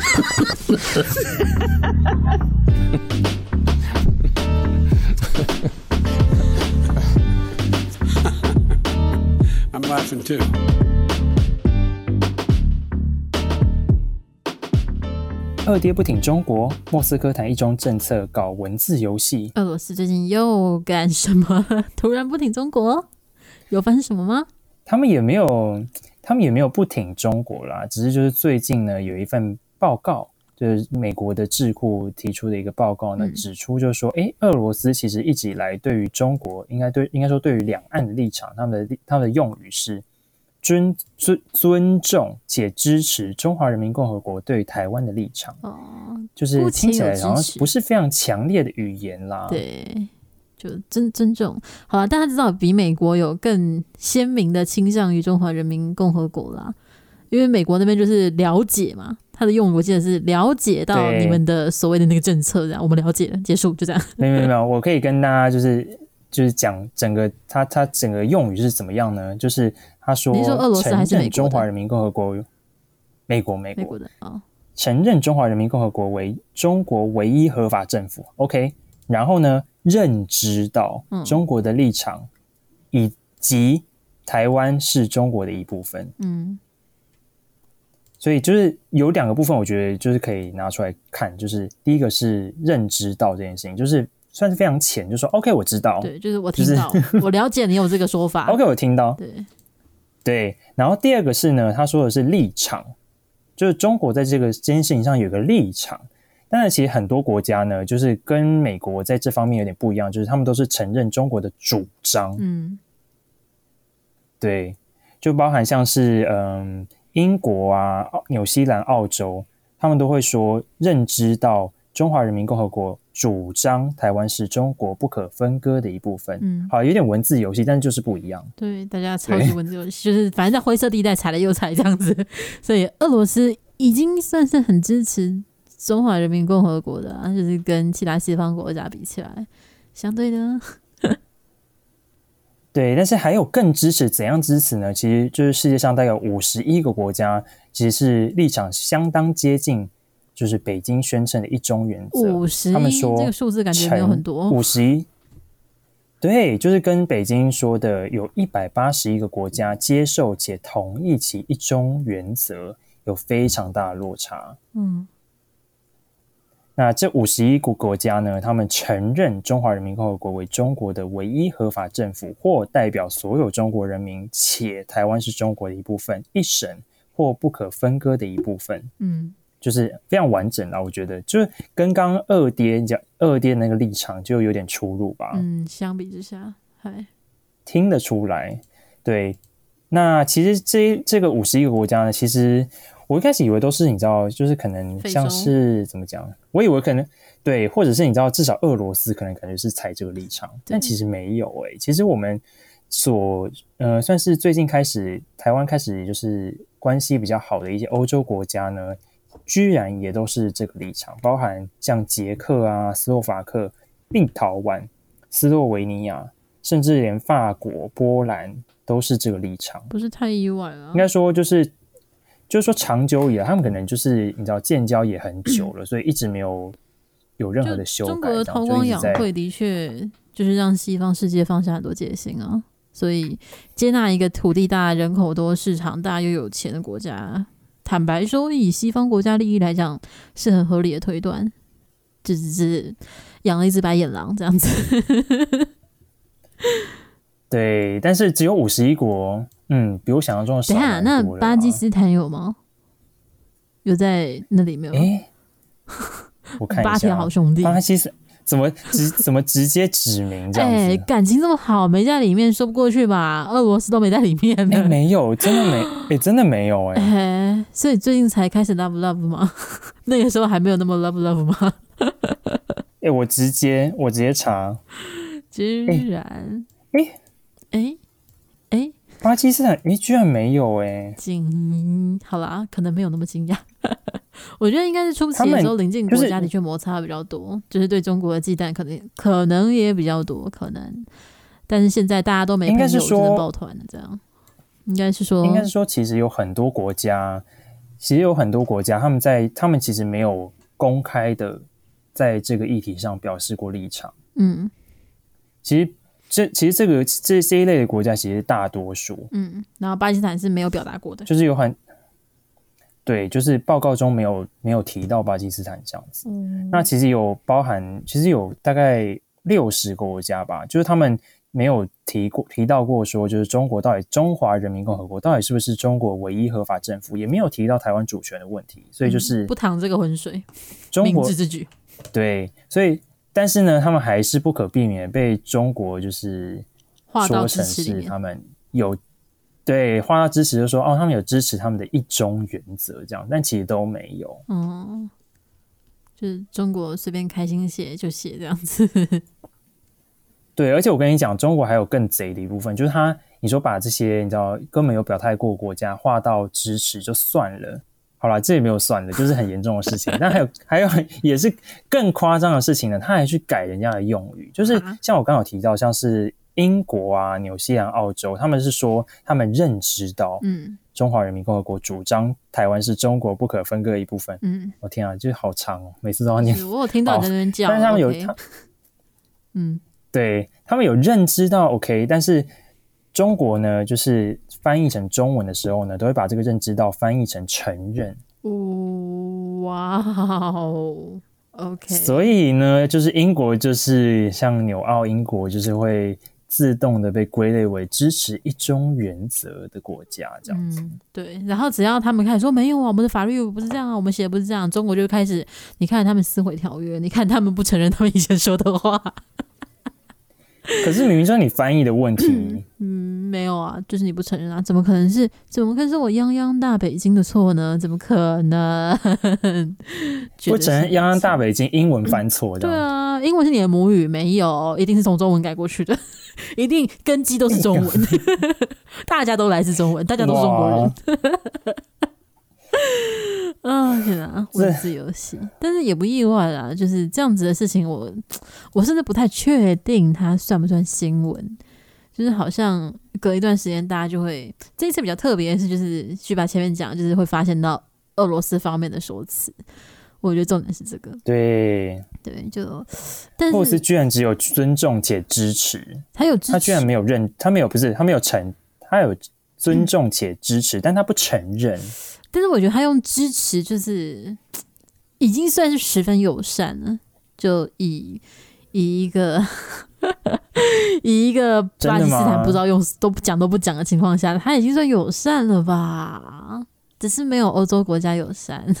I'm laughing too. 二爹不挺中国，莫斯科谈一中政策搞文字游戏。俄罗斯最近又干什么？突然不挺中国？有发生什么吗？他们也没有，他们也没有不挺中国啦，只是就是最近呢，有一份报告，就是美国的智库提出的一个报告呢，指出就是说，哎、嗯，俄罗斯其实一直以来对于中国，应该对应该说对于两岸的立场，他们的他们的用语是。尊尊尊重且支持中华人民共和国对台湾的立场，哦，就是听起来好像不是非常强烈的语言啦。对，就尊尊重，好了，大家知道比美国有更鲜明的倾向于中华人民共和国啦，因为美国那边就是了解嘛，他的用语我记得是了解到你们的所谓的那个政策，这样我们了解了，结束就这样。没有没有没有，我可以跟大家就是就是讲整个他他整个用语是怎么样呢？就是。他说：“承认中华人民共和国，美国美国的啊，承认中华人民共和国为中国唯一合法政府。OK，然后呢，认知到中国的立场，以及台湾是中国的一部分。嗯，所以就是有两个部分，我觉得就是可以拿出来看，就是第一个是认知到这件事情，就是算是非常浅，就是说 OK，我知道，对，就是我听到，我了解你有这个说法。OK，我听到，对。”对，然后第二个是呢，他说的是立场，就是中国在这个这件事情上有个立场。但是其实很多国家呢，就是跟美国在这方面有点不一样，就是他们都是承认中国的主张。嗯，对，就包含像是嗯英国啊、纽西兰、澳洲，他们都会说认知到中华人民共和国。主张台湾是中国不可分割的一部分。嗯，好，有点文字游戏，但是就是不一样。对，大家超级文字游戏，就是反正在灰色地带踩了又踩这样子。所以俄罗斯已经算是很支持中华人民共和国的，就是跟其他西方国家比起来，相对的。对，但是还有更支持，怎样支持呢？其实就是世界上大概有五十一个国家，其实是立场相当接近。就是北京宣称的一中原则，五十一，他们说这个数字感觉没有很多，五十一，对，就是跟北京说的有一百八十一个国家接受且同意其一中原则有非常大的落差。嗯，那这五十一个国家呢，他们承认中华人民共和国为中国的唯一合法政府，或代表所有中国人民，且台湾是中国的一部分，一省或不可分割的一部分。嗯。就是非常完整啊，我觉得就是跟刚刚二爹讲二爹那个立场就有点出入吧。嗯，相比之下，还听得出来。对，那其实这这个五十一个国家呢，其实我一开始以为都是你知道，就是可能像是怎么讲，我以为可能对，或者是你知道，至少俄罗斯可能感觉是采这个立场，但其实没有诶、欸。其实我们所呃算是最近开始台湾开始就是关系比较好的一些欧洲国家呢。居然也都是这个立场，包含像捷克啊、斯洛伐克、立陶宛、斯洛维尼亚，甚至连法国、波兰都是这个立场，不是太意外了。应该说就是，就是说长久以来，他们可能就是你知道建交也很久了，所以一直没有有任何的修改。中国的韬光养晦的确就是让西方世界放下很多戒心啊，所以接纳一个土地大、人口多、市场大又有钱的国家。坦白说，以西方国家利益来讲，是很合理的推断，就只是养了一只白眼狼这样子。对，但是只有五十一国，嗯，比我想象中的少。等下，那巴基斯坦有吗？有在那里没有？欸、我看一下，巴铁好兄弟，巴基斯。怎么直 怎么直接指名这样子？哎、欸，感情这么好，没在里面说不过去吧？俄罗斯都没在里面。哎、欸，没有，真的没，哎、欸，真的没有、欸，哎、欸。所以最近才开始 love love 吗？那个时候还没有那么 love love 吗？哎、欸，我直接我直接查，居然，哎、欸，哎、欸，哎、欸，巴基斯坦，哎、欸，居然没有、欸，哎，惊，好啦，可能没有那么惊讶。我觉得应该是初期的时候，邻近国家的确摩擦比较多，就是、就是对中国的忌惮可能可能也比较多，可能。但是现在大家都没朋友，只能抱团的这样。应该是说，应该是说，其实有很多国家其实有很多国家，他们在他们其实没有公开的在这个议题上表示过立场。嗯，其实这其实这个这这一类的国家，其实大多数，嗯，然后巴基斯坦是没有表达过的，就是有很。对，就是报告中没有没有提到巴基斯坦这样子。嗯，那其实有包含，其实有大概六十个国家吧，就是他们没有提过提到过说，就是中国到底中华人民共和国到底是不是中国唯一合法政府，也没有提到台湾主权的问题，所以就是、嗯、不淌这个浑水，中国。对，所以但是呢，他们还是不可避免被中国就是说成是他们有。对，话到支持就说哦，他们有支持他们的一中原则这样，但其实都没有。嗯，就是中国随便开心写就写这样子。对，而且我跟你讲，中国还有更贼的一部分，就是他你说把这些你知道根本有表态过国家划到支持就算了，好啦，这也没有算的，就是很严重的事情。但还有还有也是更夸张的事情呢，他还去改人家的用语，就是像我刚有提到，像是。英国啊、纽西兰、澳洲，他们是说他们认知到，嗯，中华人民共和国主张台湾是中国不可分割的一部分。嗯，我天啊，就是好长哦，每次都要念。我有听到你在那边讲，但是他们有，他嗯，对他们有认知到 OK，但是中国呢，就是翻译成中文的时候呢，都会把这个认知到翻译成承认。哇哦，OK，所以呢，就是英国就是像纽澳英国就是会。自动的被归类为支持一中原则的国家，这样子。嗯，对。然后只要他们开始说没有啊，我们的法律不是这样啊，我们写的不是这样，中国就开始，你看他们撕毁条约，你看他们不承认他们以前说的话。可是明明是你翻译的问题，嗯，嗯，没有啊，就是你不承认啊，怎么可能是？怎么可能是我泱泱大北京的错呢？怎么可能？不承认泱泱大北京英文翻错的？对啊，英文是你的母语，没有，一定是从中文改过去的，一定根基都是中文，大家都来自中文，大家都是中国人。啊，天哪！文字游戏，但是也不意外啦。就是这样子的事情我，我我甚至不太确定它算不算新闻。就是好像隔一段时间，大家就会这一次比较特别的是，就是去把前面讲，就是会发现到俄罗斯方面的说辞。我觉得重点是这个。对对，就但是俄罗斯居然只有尊重且支持，他有他居然没有认，他没有不是他没有承，他有尊重且支持，嗯、但他不承认。但是我觉得他用支持就是已经算是十分友善了，就以以一个 以一个巴基斯坦不知道用都不讲都不讲的情况下，他已经算友善了吧？只是没有欧洲国家友善。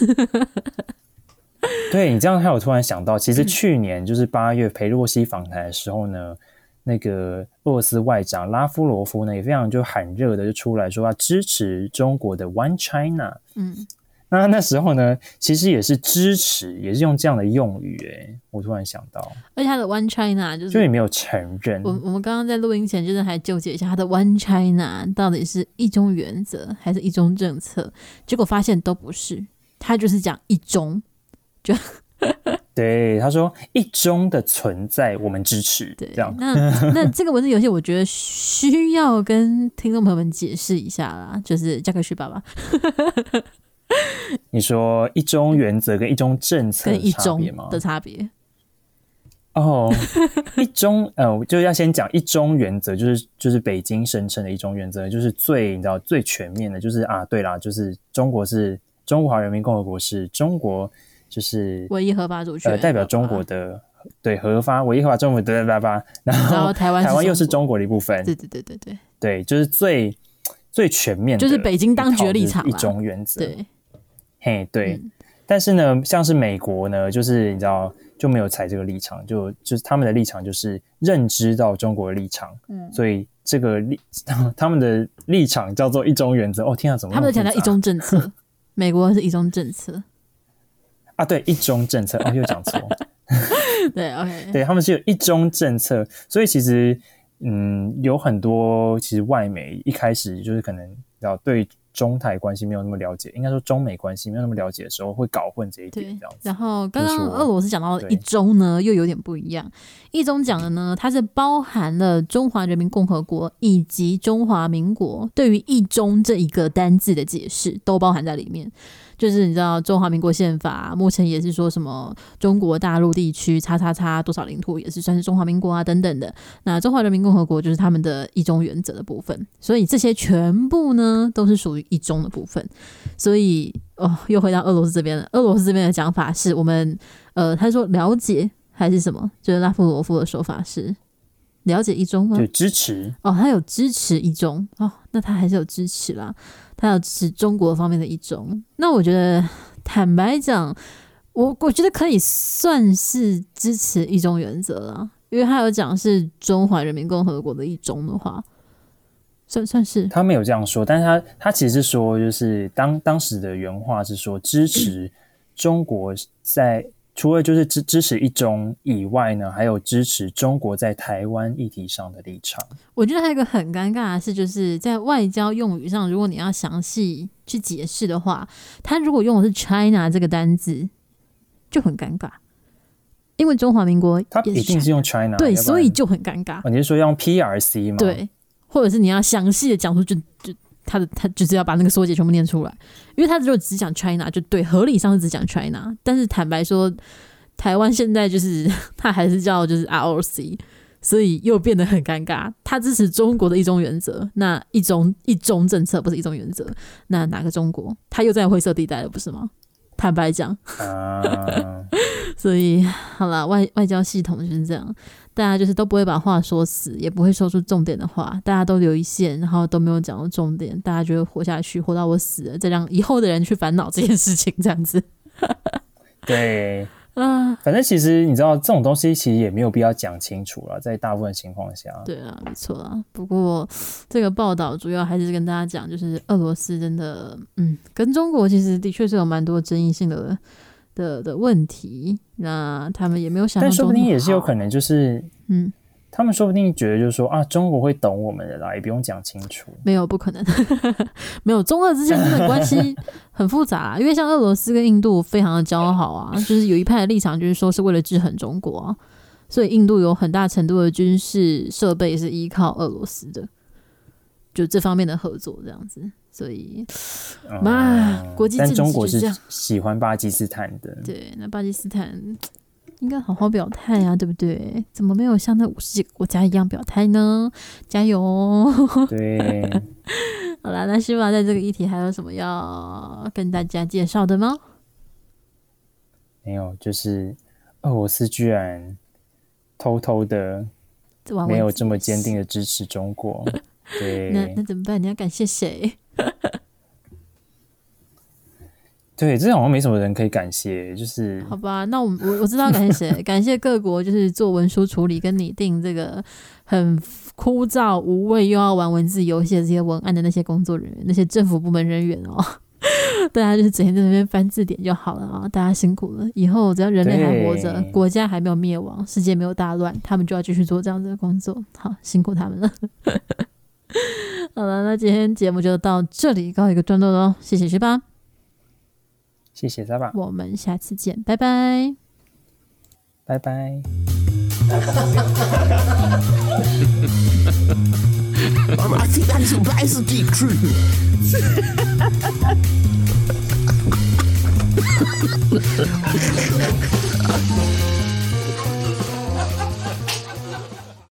对，你这样，害我突然想到，其实去年就是八月裴洛西访台的时候呢。那个俄罗斯外长拉夫罗夫呢，也非常就喊热的就出来说要支持中国的 One China。嗯，那那时候呢，其实也是支持，也是用这样的用语。哎，我突然想到，而且他的 One China 就是就也没有承认。我我们刚刚在录音前就是还纠结一下，他的 One China 到底是一中原则还是一中政策？结果发现都不是，他就是讲一中，就。对，他说一中的存在，我们支持。对，这样。那那这个文字游戏，我觉得需要跟听众朋友们解释一下啦，就是加克旭爸爸。你说一中原则跟一中政策跟一中的差别？哦，一中呃，就要先讲一中原则，就是就是北京声称的一中原则，就是最你知道最全面的，就是啊，对啦，就是中国是中华人民共和国是中国。就是唯一合法主权，呃，代表中国的对合法唯一合法政府的叭叭，然后台湾台湾又是中国的一部分，对对对对对，对，就是最最全面的，就是北京当局的立场，一中原则，对，嘿，对，嗯、但是呢，像是美国呢，就是你知道就没有采这个立场，就就是他们的立场就是认知到中国的立场，嗯，所以这个立 他们的立场叫做一中原则。哦，天啊，怎么他们强调一中政策？美国是一中政策。啊，对，一中政策，哦，又讲错。对，OK，对，他们是有一中政策，所以其实，嗯，有很多其实外媒一开始就是可能要对中台关系没有那么了解，应该说中美关系没有那么了解的时候，会搞混这一点。这样子。然后刚刚俄罗斯讲到的一中呢，又有点不一样。一中讲的呢，它是包含了中华人民共和国以及中华民国对于一中这一个单字的解释，都包含在里面。就是你知道中华民国宪法目前也是说什么中国大陆地区叉叉叉多少领土也是算是中华民国啊等等的。那中华人民共和国就是他们的一中原则的部分，所以这些全部呢都是属于一中的部分。所以哦，又回到俄罗斯这边了。俄罗斯这边的讲法是我们呃，他说了解还是什么？就是拉夫罗夫的说法是。了解一中吗？就支持哦，他有支持一中哦，那他还是有支持啦，他有支持中国方面的一中。那我觉得，坦白讲，我我觉得可以算是支持一中原则了，因为他有讲是中华人民共和国的一中的话，算算是。他没有这样说，但是他他其实是说，就是当当时的原话是说支持中国在。除了就是支支持一中以外呢，还有支持中国在台湾议题上的立场。我觉得还有一个很尴尬的是，就是在外交用语上，如果你要详细去解释的话，他如果用的是 China 这个单字，就很尴尬，因为中华民国他一定是用 China，对，所以就很尴尬。你是说用 PRC 吗？对，或者是你要详细的讲出就就。他的他就是要把那个缩写全部念出来，因为他如果只讲 China 就对，合理上是只讲 China，但是坦白说，台湾现在就是 他还是叫就是 ROC，所以又变得很尴尬。他支持中国的一中原则，那一中一中政策不是一中原则，那哪个中国？他又在灰色地带了，不是吗？坦白讲，所以好了，外外交系统就是这样。大家就是都不会把话说死，也不会说出重点的话，大家都留一线，然后都没有讲到重点，大家就会活下去，活到我死了，再让以后的人去烦恼这件事情，这样子。对 啊，反正其实你知道，这种东西其实也没有必要讲清楚了，在大部分情况下。对啊，没错啊。不过这个报道主要还是跟大家讲，就是俄罗斯真的，嗯，跟中国其实的确是有蛮多争议性的。的的问题，那他们也没有想，但说不定也是有可能，就是嗯，他们说不定觉得就是说啊，中国会懂我们的啦，也不用讲清楚。没有，不可能，没有，中俄之间真的关系 很复杂啊，因为像俄罗斯跟印度非常的交好啊，就是有一派的立场就是说是为了制衡中国啊，所以印度有很大程度的军事设备是依靠俄罗斯的，就这方面的合作这样子。所以，嘛，国际政治中国是喜欢巴基斯坦的。对，那巴基斯坦应该好好表态啊，对不对？怎么没有像那五十几个国家一样表态呢？加油哦！对，好啦，那希望在这个议题还有什么要跟大家介绍的吗？没有，就是俄罗斯居然偷偷的没有这么坚定的支持中国。对，那那怎么办？你要感谢谁？对，这好像没什么人可以感谢，就是好吧。那我我我知道感谢谁，感谢各国就是做文书处理跟拟定这个很枯燥无味又要玩文字游戏的这些文案的那些工作人员，那些政府部门人员哦。大家就是整天在那边翻字典就好了啊！大家辛苦了。以后只要人类还活着，国家还没有灭亡，世界没有大乱，他们就要继续做这样子的工作。好，辛苦他们了。好了，那今天节目就到这里告一个段落喽。谢谢学霸，谢谢沙巴，我们下次见，拜拜，拜拜。